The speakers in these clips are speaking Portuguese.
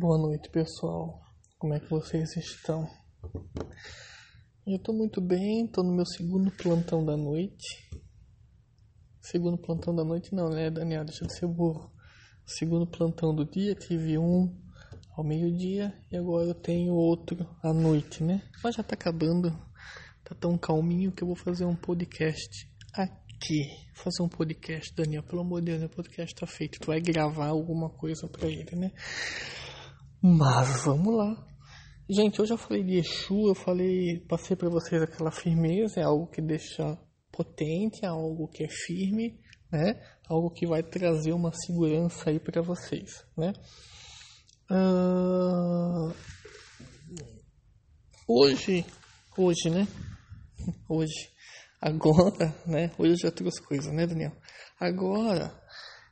Boa noite, pessoal. Como é que vocês estão? Eu tô muito bem, tô no meu segundo plantão da noite. Segundo plantão da noite não, né, Daniel? Deixa de ser burro. Segundo plantão do dia, tive um ao meio-dia e agora eu tenho outro à noite, né? Mas já tá acabando. Tá tão calminho que eu vou fazer um podcast aqui. Fazer um podcast, Daniel. Pelo amor de Deus, o podcast tá feito. Tu vai gravar alguma coisa pra ele, né? Mas vamos lá. Gente, eu falei de Exu, eu falei, passei para vocês aquela firmeza, é algo que deixa potente, é algo que é firme, né? Algo que vai trazer uma segurança aí para vocês, né? Uh... Hoje, hoje, né? Hoje, agora, né? Hoje eu já trouxe coisa, né, Daniel? Agora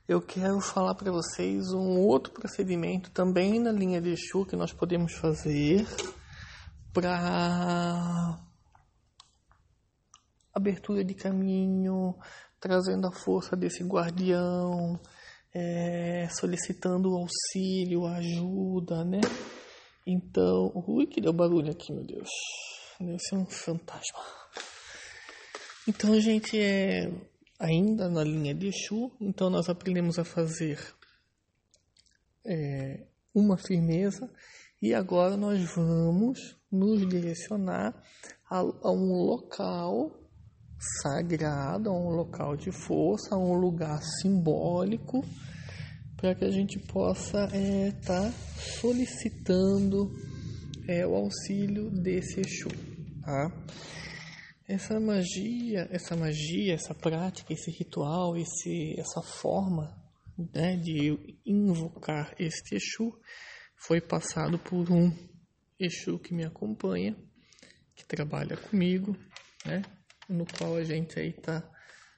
eu quero falar para vocês um outro procedimento também na linha de Exu que nós podemos fazer para abertura de caminho, trazendo a força desse guardião, é, solicitando auxílio, ajuda, né? Então, ui, que deu barulho aqui, meu Deus. Deve ser um fantasma. Então, gente, é ainda na linha de Exu, então nós aprendemos a fazer é, uma firmeza e agora nós vamos nos direcionar a, a, um local sagrado, a um local de força, a um lugar simbólico para que a gente possa estar é, tá solicitando é, o auxílio desse Exu. Tá? Essa magia, essa magia, essa prática, esse ritual, esse, essa forma né, de invocar este Exu foi passado por um Exu que me acompanha, que trabalha comigo, né, no qual a gente aí está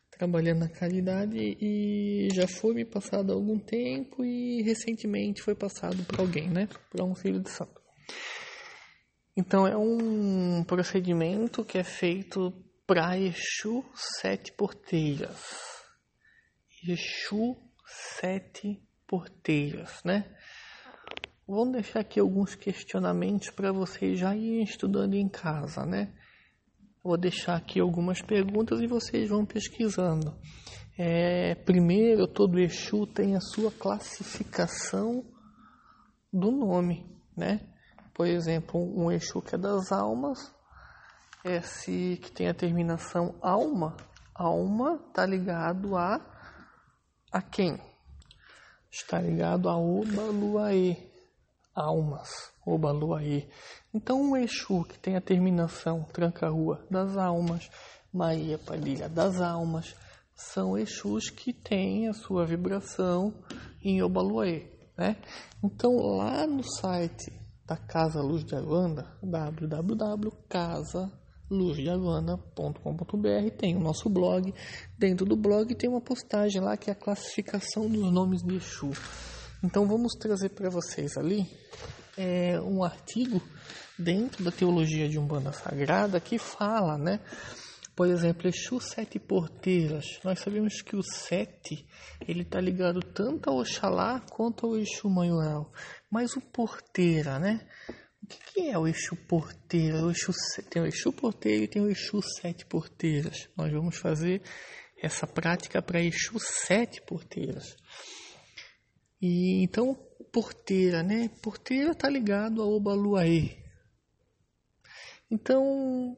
trabalhando na caridade e já foi me passado há algum tempo e recentemente foi passado para alguém, né, para um filho de santo. Então é um procedimento que é feito para Exu sete porteiras. Exu sete porteiras, né? Vamos deixar aqui alguns questionamentos para vocês já irem estudando em casa, né? Vou deixar aqui algumas perguntas e vocês vão pesquisando. É, primeiro, todo Exu tem a sua classificação do nome, né? Por exemplo, um Exu que é das almas, esse que tem a terminação alma, alma está ligado a a quem? Está ligado a Obaluaê, almas, Obaluaê. Então, um Exu que tem a terminação tranca-rua das almas, Maria Padilha das almas, são Exus que têm a sua vibração em Obaluaê, né? Então, lá no site da Casa Luz de Aruanda, www.casaluzdearuanda.com.br, tem o nosso blog. Dentro do blog tem uma postagem lá que é a classificação dos nomes de Exu. Então vamos trazer para vocês ali é, um artigo dentro da teologia de Umbanda Sagrada que fala, né? Por exemplo, Exu Sete Porteiras. Nós sabemos que o sete ele está ligado tanto ao Oxalá quanto ao Exu Maioral. Mas o porteira, né? O que, que é o Exu porteira? O Exu, tem o Exu porteira e tem o Exu sete porteiras. Nós vamos fazer essa prática para Exu sete porteiras. E então, porteira, né? Porteira está ligado ao Obaluaê. Então,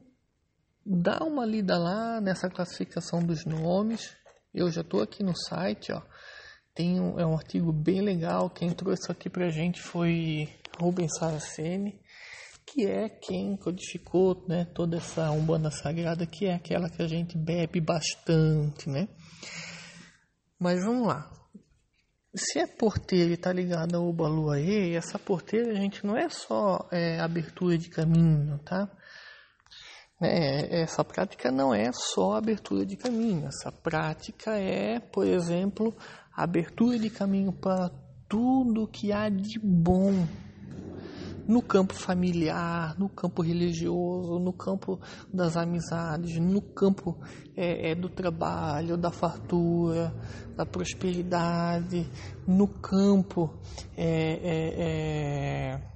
dá uma lida lá nessa classificação dos nomes. Eu já estou aqui no site, ó. Tem um, é um artigo bem legal. Quem trouxe aqui pra gente foi Rubens Saraceni, que é quem codificou né, toda essa Umbanda Sagrada, que é aquela que a gente bebe bastante, né? Mas vamos lá. Se a porteira está ligada ao Baluaê, essa porteira, a gente, não é só é, abertura de caminho, tá? É, essa prática não é só abertura de caminho, essa prática é, por exemplo, abertura de caminho para tudo que há de bom no campo familiar, no campo religioso, no campo das amizades, no campo é, é, do trabalho, da fartura, da prosperidade, no campo é, é, é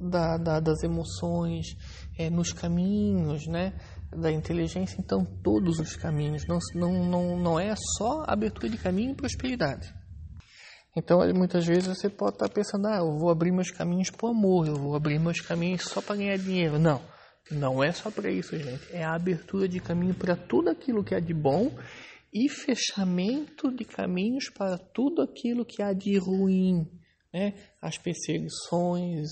da, da, das emoções, é, nos caminhos, né? Da inteligência, então todos os caminhos, não, não, não, não é só abertura de caminho e prosperidade. Então, muitas vezes você pode estar pensando, ah, eu vou abrir meus caminhos o amor, eu vou abrir meus caminhos só para ganhar dinheiro. Não, não é só para isso, gente. É a abertura de caminho para tudo aquilo que há de bom e fechamento de caminhos para tudo aquilo que há de ruim. Né? As perseguições,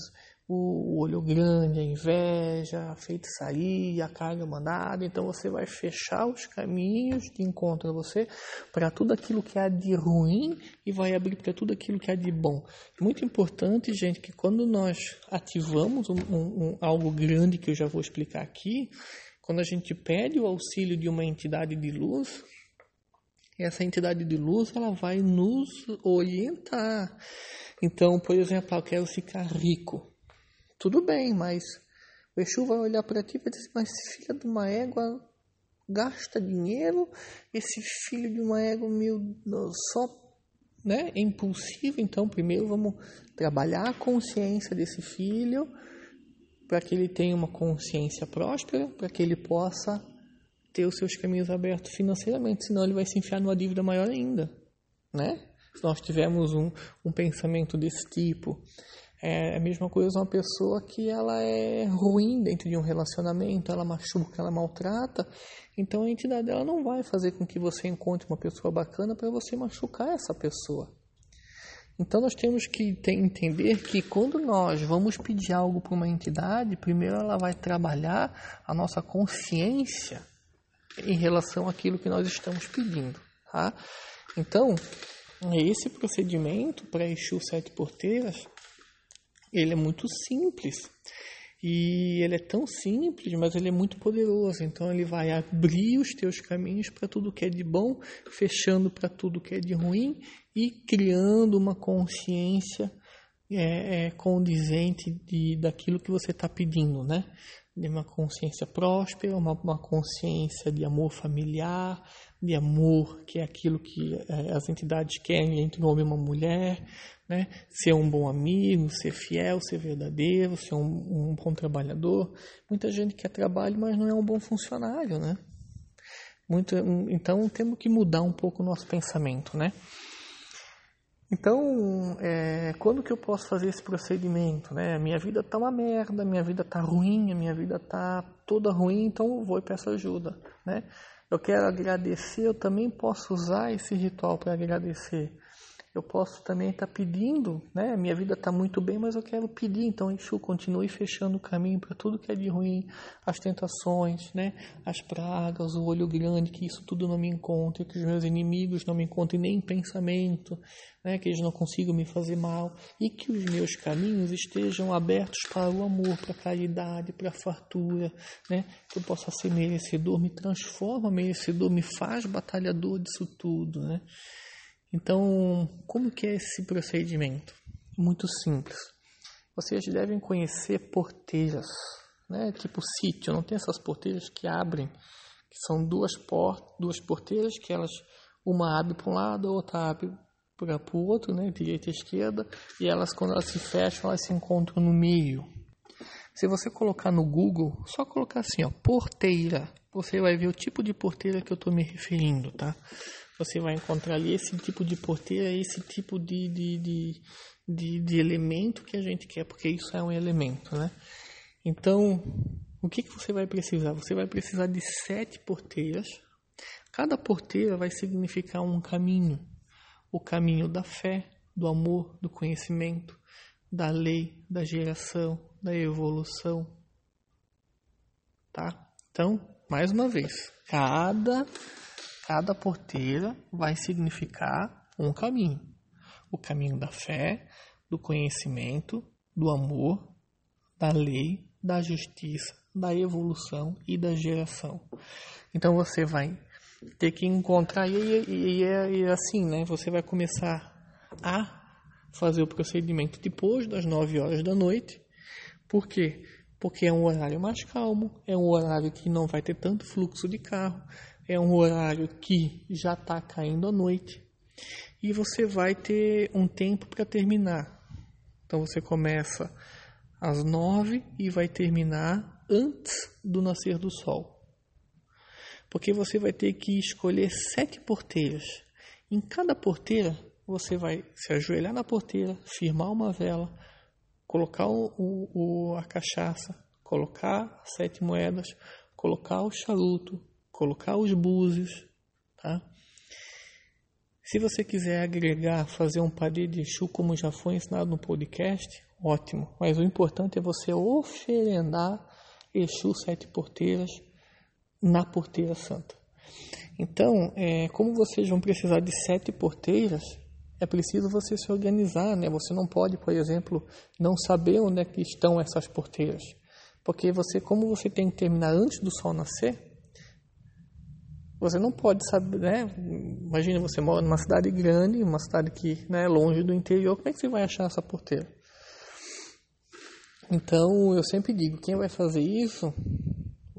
o olho grande, a inveja, a feitiçaria, a carga mandada. Então você vai fechar os caminhos de encontro a você para tudo aquilo que há de ruim e vai abrir para tudo aquilo que há de bom. Muito importante, gente, que quando nós ativamos um, um, um, algo grande que eu já vou explicar aqui, quando a gente pede o auxílio de uma entidade de luz, essa entidade de luz ela vai nos orientar. Então, por exemplo, eu quero ficar rico. Tudo bem, mas o Exu vai olhar para ti e vai dizer: Mas esse filho de uma égua gasta dinheiro, esse filho de uma égua meu, só né, é impulsivo. Então, primeiro vamos trabalhar a consciência desse filho para que ele tenha uma consciência próspera, para que ele possa ter os seus caminhos abertos financeiramente, senão ele vai se enfiar numa dívida maior ainda, né? Se nós tivermos um, um pensamento desse tipo, é a mesma coisa uma pessoa que ela é ruim dentro de um relacionamento, ela machuca, ela maltrata, então a entidade dela não vai fazer com que você encontre uma pessoa bacana para você machucar essa pessoa. Então nós temos que entender que quando nós vamos pedir algo para uma entidade, primeiro ela vai trabalhar a nossa consciência em relação àquilo que nós estamos pedindo, tá? Então, esse procedimento para Exu Sete Porteiras ele é muito simples. E ele é tão simples, mas ele é muito poderoso. Então ele vai abrir os teus caminhos para tudo que é de bom, fechando para tudo que é de ruim e criando uma consciência é, é, condizente de, daquilo que você está pedindo, né? De uma consciência próspera, uma, uma consciência de amor familiar, de amor, que é aquilo que é, as entidades querem entre um homem e uma mulher, né? Ser um bom amigo, ser fiel, ser verdadeiro, ser um, um bom trabalhador. Muita gente quer trabalho, mas não é um bom funcionário, né? Muito, então temos que mudar um pouco o nosso pensamento, né? Então, é, quando que eu posso fazer esse procedimento? Né? Minha vida tá uma merda, minha vida tá ruim, minha vida tá toda ruim, então eu vou e peço ajuda, né? Eu quero agradecer, eu também posso usar esse ritual para agradecer eu posso também estar tá pedindo, né? Minha vida está muito bem, mas eu quero pedir. Então, Exu, continue fechando o caminho para tudo que é de ruim, as tentações, né? As pragas, o olho grande, que isso tudo não me encontre, que os meus inimigos não me encontrem nem em pensamento, né? Que eles não consigam me fazer mal e que os meus caminhos estejam abertos para o amor, para a caridade, para a fartura, né? Que eu possa ser merecedor, me transforma merecedor, me faz batalhador disso tudo, né? Então, como que é esse procedimento? Muito simples. Vocês devem conhecer porteiras, né? Tipo sítio, não tem essas porteiras que abrem, que são duas portas, duas porteiras que elas uma abre para um lado, a outra abre para o outro, né? Direita e esquerda, e elas quando elas se fecham, elas se encontram no meio. Se você colocar no Google, só colocar assim, ó, porteira, você vai ver o tipo de porteira que eu estou me referindo, tá? Você vai encontrar ali esse tipo de porteira, esse tipo de, de, de, de, de elemento que a gente quer, porque isso é um elemento, né? Então, o que, que você vai precisar? Você vai precisar de sete porteiras. Cada porteira vai significar um caminho. O caminho da fé, do amor, do conhecimento, da lei, da geração, da evolução. Tá? Então, mais uma vez, cada Cada porteira vai significar um caminho: o caminho da fé, do conhecimento, do amor, da lei, da justiça, da evolução e da geração. Então você vai ter que encontrar e, e, e, é, e é assim, né? Você vai começar a fazer o procedimento depois das 9 horas da noite Por quê? Porque é um horário mais calmo, é um horário que não vai ter tanto fluxo de carro, é um horário que já está caindo à noite e você vai ter um tempo para terminar. Então você começa às nove e vai terminar antes do nascer do sol. Porque você vai ter que escolher sete porteiras. Em cada porteira, você vai se ajoelhar na porteira, firmar uma vela, colocar o, o, a cachaça, colocar sete moedas, colocar o charuto, colocar os búzios, tá? Se você quiser agregar, fazer um padê de Exu, como já foi ensinado no podcast, ótimo. Mas o importante é você oferendar Exu sete porteiras na porteira santa. Então, é, como vocês vão precisar de sete porteiras, é preciso você se organizar, né? Você não pode, por exemplo, não saber onde é que estão essas porteiras. Porque você, como você tem que terminar antes do sol nascer, você não pode saber, né? Imagina você mora numa cidade grande, uma cidade que né, é longe do interior, como é que você vai achar essa porteira? Então, eu sempre digo, quem vai fazer isso,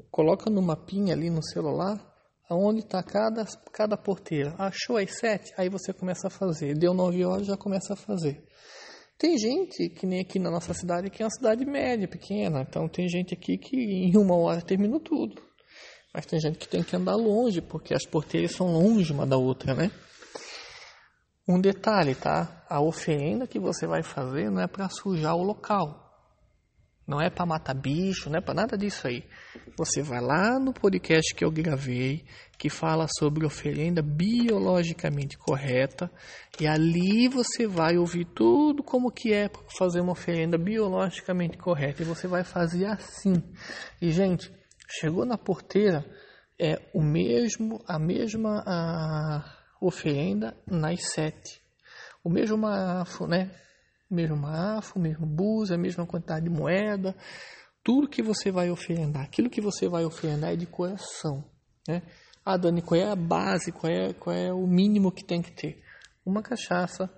coloca no mapinha ali no celular, aonde está cada, cada porteira. Achou as sete? Aí você começa a fazer. Deu nove horas, já começa a fazer. Tem gente, que nem aqui na nossa cidade, que é uma cidade média, pequena. Então, tem gente aqui que em uma hora terminou tudo. Mas tem gente que tem que andar longe, porque as porteiras são longe uma da outra, né? Um detalhe, tá? A oferenda que você vai fazer não é para sujar o local. Não é para matar bicho, não é para nada disso aí. Você vai lá no podcast que eu gravei, que fala sobre oferenda biologicamente correta, e ali você vai ouvir tudo como que é fazer uma oferenda biologicamente correta, e você vai fazer assim. E gente, Chegou na porteira, é o mesmo, a mesma a oferenda nas sete. O mesmo mafo, né? O mesmo mafo, o mesmo bus, a mesma quantidade de moeda. Tudo que você vai oferendar, aquilo que você vai oferendar é de coração, né? Ah, Dani, qual é a base, qual é, qual é o mínimo que tem que ter? Uma cachaça,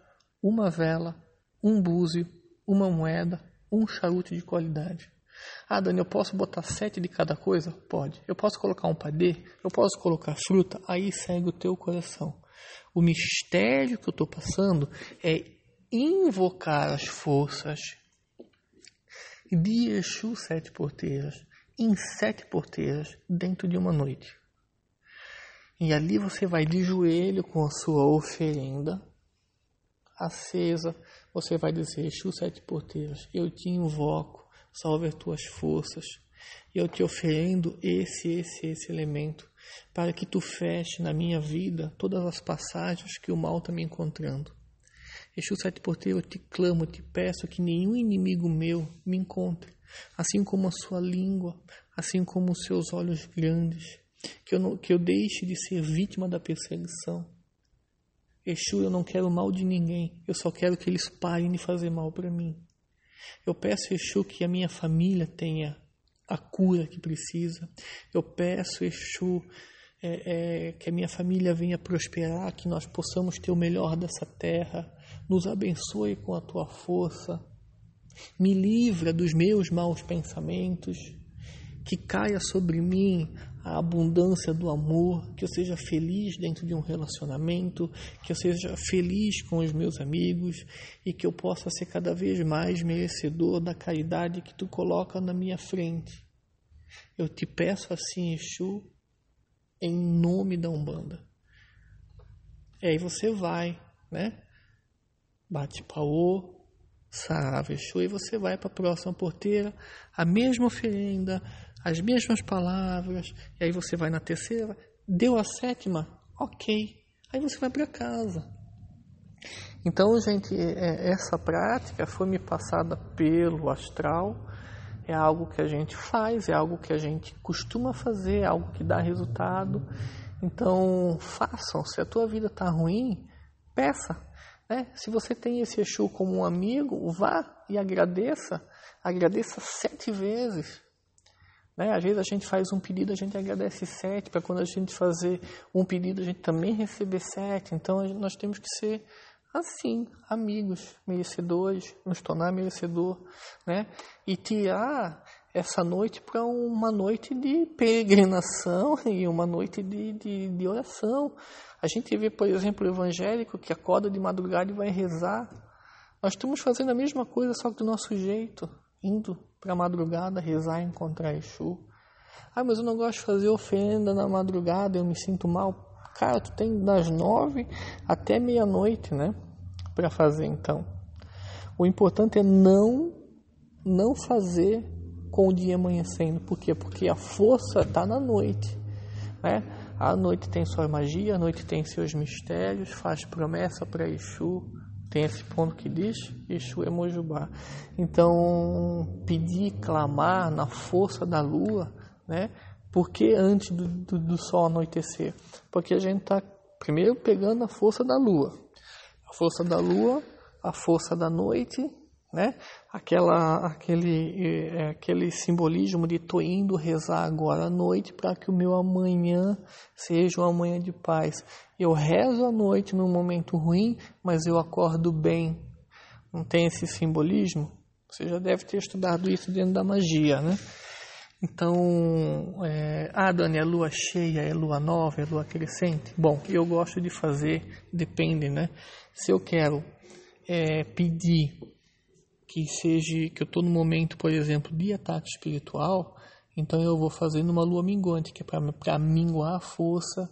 uma vela, um búzio, uma moeda, um charuto de qualidade. Ah, Dani, eu posso botar sete de cada coisa? Pode. Eu posso colocar um padê? Eu posso colocar fruta? Aí segue o teu coração. O mistério que eu estou passando é invocar as forças de Exu sete porteiras em sete porteiras dentro de uma noite. E ali você vai de joelho com a sua oferenda acesa. Você vai dizer, Exu sete porteiras, eu te invoco salve as tuas forças. E eu te oferendo esse, esse, esse elemento, para que tu feche na minha vida todas as passagens que o mal está me encontrando. Exu Sete Porteiro, eu te clamo, eu te peço que nenhum inimigo meu me encontre, assim como a sua língua, assim como os seus olhos grandes, que eu, não, que eu deixe de ser vítima da perseguição. Exu, eu não quero mal de ninguém, eu só quero que eles parem de fazer mal para mim. Eu peço, Exu, que a minha família tenha a cura que precisa. Eu peço, Exu, é, é, que a minha família venha prosperar, que nós possamos ter o melhor dessa terra. Nos abençoe com a tua força. Me livra dos meus maus pensamentos. Que caia sobre mim a abundância do amor, que eu seja feliz dentro de um relacionamento, que eu seja feliz com os meus amigos e que eu possa ser cada vez mais merecedor da caridade que tu coloca na minha frente. Eu te peço assim, Exu, em nome da Umbanda. E aí você vai, né? Bate paô, sarava Exu, e você vai para a próxima porteira, a mesma oferenda, as mesmas palavras, e aí você vai na terceira, deu a sétima, ok, aí você vai para casa. Então, gente, é, essa prática foi me passada pelo astral, é algo que a gente faz, é algo que a gente costuma fazer, é algo que dá resultado. Então, façam. Se a tua vida está ruim, peça. Né? Se você tem esse Exu como um amigo, vá e agradeça. Agradeça sete vezes. Né? Às vezes a gente faz um pedido, a gente agradece sete, para quando a gente fazer um pedido, a gente também receber sete. Então nós temos que ser assim, amigos, merecedores, nos tornar merecedor, né? E tirar essa noite para uma noite de peregrinação e uma noite de, de, de oração. A gente vê, por exemplo, o evangélico que acorda de madrugada e vai rezar. Nós estamos fazendo a mesma coisa, só que do nosso jeito, indo para madrugada rezar e encontrar Exu. Ah, mas eu não gosto de fazer oferenda na madrugada, eu me sinto mal. Cara, tu tem das nove até meia-noite, né? Para fazer então. O importante é não não fazer com o dia amanhecendo. Por quê? Porque a força está na noite. Né? A noite tem sua magia, a noite tem seus mistérios, faz promessa para Exu. Tem esse ponto que diz Exu é. Então, pedir, clamar na força da lua, né? Por que antes do, do, do sol anoitecer? Porque a gente está primeiro pegando a força da lua. A força da lua, a força da noite, né? Aquela, aquele, é, aquele simbolismo de tô indo rezar agora à noite para que o meu amanhã seja uma manhã de paz. Eu rezo à noite num momento ruim, mas eu acordo bem. Não tem esse simbolismo? Você já deve ter estudado isso dentro da magia, né? Então, é, ah, Dani, é lua cheia, é lua nova, é lua crescente? Bom, eu gosto de fazer, depende, né? Se eu quero é, pedir que seja, que eu estou no momento, por exemplo, de ataque espiritual, então eu vou fazer numa lua minguante, que é para minguar a força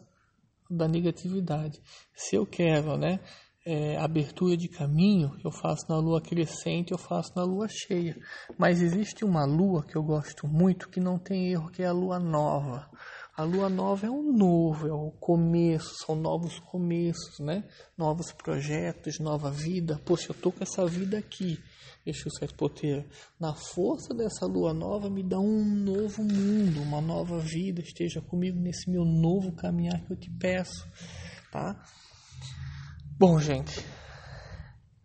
da negatividade. Se eu quero, né? é, abertura de caminho, eu faço na lua crescente, eu faço na lua cheia. Mas existe uma lua que eu gosto muito que não tem erro, que é a lua nova. A lua nova é um novo, é o começo, são novos começos, né? Novos projetos, nova vida. Poxa, eu tô com essa vida aqui, Exu Sete Poteira. Na força dessa lua nova, me dá um novo mundo, uma nova vida. Esteja comigo nesse meu novo caminhar que eu te peço, tá? Bom, gente,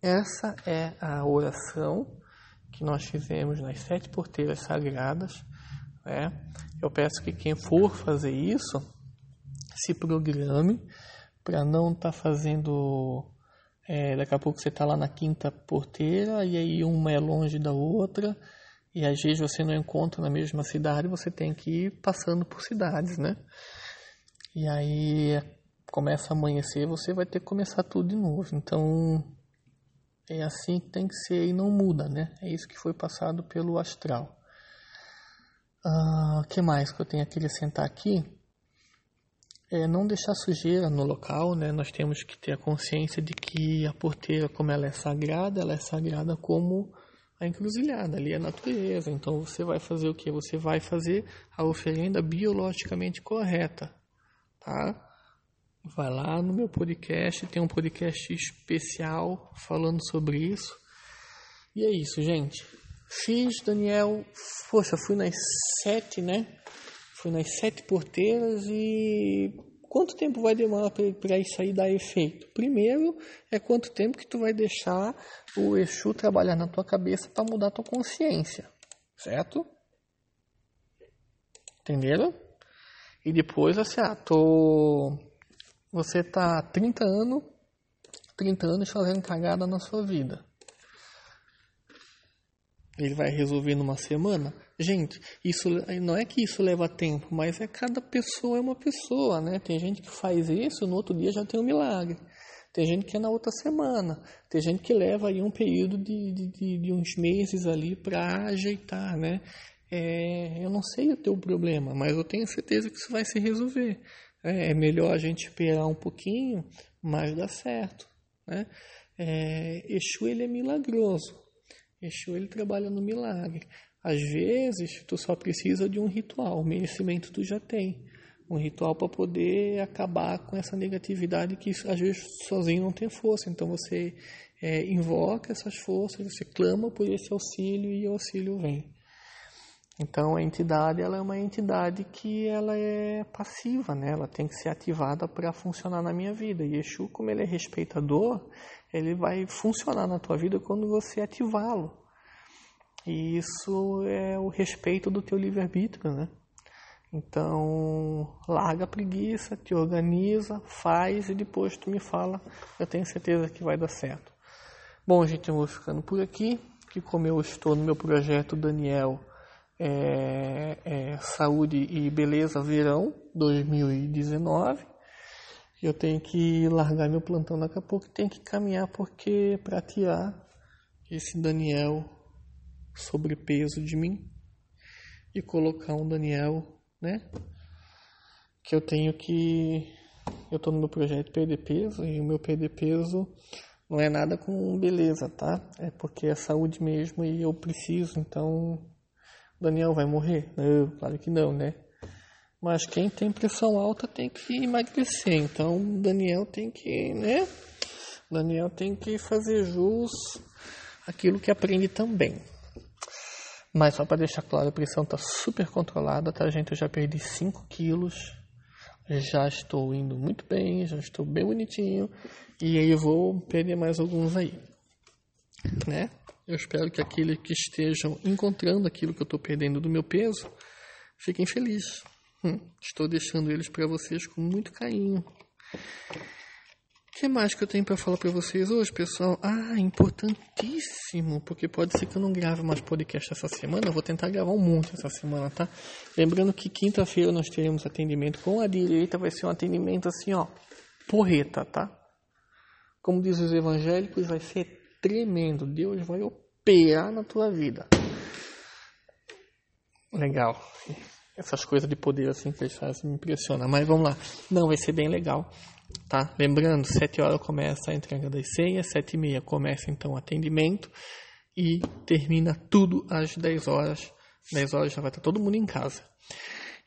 essa é a oração que nós fizemos nas sete porteiras sagradas. Né? Eu peço que quem for fazer isso se programe para não estar tá fazendo. É, daqui a pouco você está lá na quinta porteira e aí uma é longe da outra e às vezes você não encontra na mesma cidade, você tem que ir passando por cidades, né? E aí começa a amanhecer, você vai ter que começar tudo de novo. Então é assim que tem que ser e não muda, né? É isso que foi passado pelo astral. O uh, que mais que eu tenho que acrescentar aqui? É não deixar sujeira no local, né? Nós temos que ter a consciência de que a porteira, como ela é sagrada, ela é sagrada como a encruzilhada, ali é a natureza. Então você vai fazer o que? Você vai fazer a oferenda biologicamente correta, tá? vai lá no meu podcast, tem um podcast especial falando sobre isso. E é isso, gente. Fiz, Daniel, poxa, fui nas sete, né? Fui nas sete porteiras e quanto tempo vai demorar para isso aí dar efeito? Primeiro é quanto tempo que tu vai deixar o Exu trabalhar na tua cabeça para mudar tua consciência, certo? Entenderam? E depois assim, ah, tô você tá 30 anos, 30 anos fazendo cagada na sua vida. Ele vai resolver numa semana? Gente, isso não é que isso leva tempo, mas é cada pessoa é uma pessoa, né? Tem gente que faz isso, no outro dia já tem um milagre. Tem gente que é na outra semana. Tem gente que leva aí um período de, de, de uns meses ali para ajeitar, né? É, eu não sei o teu problema, mas eu tenho certeza que isso vai se resolver. É, é melhor a gente esperar um pouquinho, mas dá certo. Né? É, Exu ele é milagroso. Exu ele trabalha no milagre. Às vezes tu só precisa de um ritual, o merecimento tu já tem. Um ritual para poder acabar com essa negatividade que às vezes sozinho não tem força. Então você é, invoca essas forças, você clama por esse auxílio e o auxílio vem. Então a entidade ela é uma entidade que ela é passiva, né? Ela tem que ser ativada para funcionar na minha vida. E Exu, como ele é respeitador, ele vai funcionar na tua vida quando você ativá-lo. E isso é o respeito do teu livre-arbítrio, né? Então, larga a preguiça, te organiza, faz e depois tu me fala. Eu tenho certeza que vai dar certo. Bom, gente, eu vou ficando por aqui. Que como eu estou no meu projeto Daniel é, é, Saúde e Beleza Verão 2019, eu tenho que largar meu plantão daqui a pouco, tenho que caminhar porque para tirar esse Daniel sobrepeso de mim e colocar um Daniel né? Que eu tenho que. Eu tô no meu projeto perder peso e o meu perder peso não é nada com beleza, tá? É porque é saúde mesmo e eu preciso, então. Daniel vai morrer? Eu, claro que não, né? Mas quem tem pressão alta tem que emagrecer, então Daniel tem que, né? Daniel tem que fazer jus aquilo que aprende também. Mas só para deixar claro, a pressão está super controlada, tá, gente? Eu já perdi 5 quilos, já estou indo muito bem, já estou bem bonitinho, e aí eu vou perder mais alguns aí, né? Eu espero que aqueles que estejam encontrando aquilo que eu estou perdendo do meu peso fiquem felizes. Hum, estou deixando eles para vocês com muito carinho que mais que eu tenho para falar para vocês hoje, pessoal? Ah, importantíssimo, porque pode ser que eu não grave mais podcast essa semana. Eu vou tentar gravar um monte essa semana, tá? Lembrando que quinta-feira nós teremos atendimento com a direita, vai ser um atendimento assim, ó, porreta, tá? Como diz os evangélicos, vai ser tremendo. Deus vai operar na tua vida. Legal. Essas coisas de poder assim que eles fazem me impressionam. Mas vamos lá. Não, vai ser bem legal. Tá? Lembrando, 7 horas começa a entrega das senhas, 7 e meia começa então o atendimento e termina tudo às 10 horas. 10 horas já vai estar todo mundo em casa.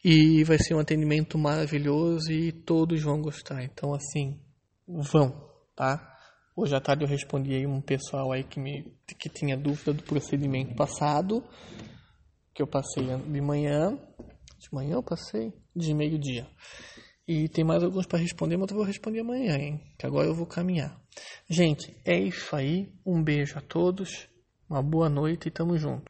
E vai ser um atendimento maravilhoso e todos vão gostar. Então, assim, vão, tá? Hoje à tarde eu respondi aí um pessoal aí que, me, que tinha dúvida do procedimento passado, que eu passei de manhã. De manhã eu passei? De meio-dia. E tem mais alguns para responder, mas eu vou responder amanhã, hein? Que agora eu vou caminhar. Gente, é isso aí. Um beijo a todos, uma boa noite e tamo junto.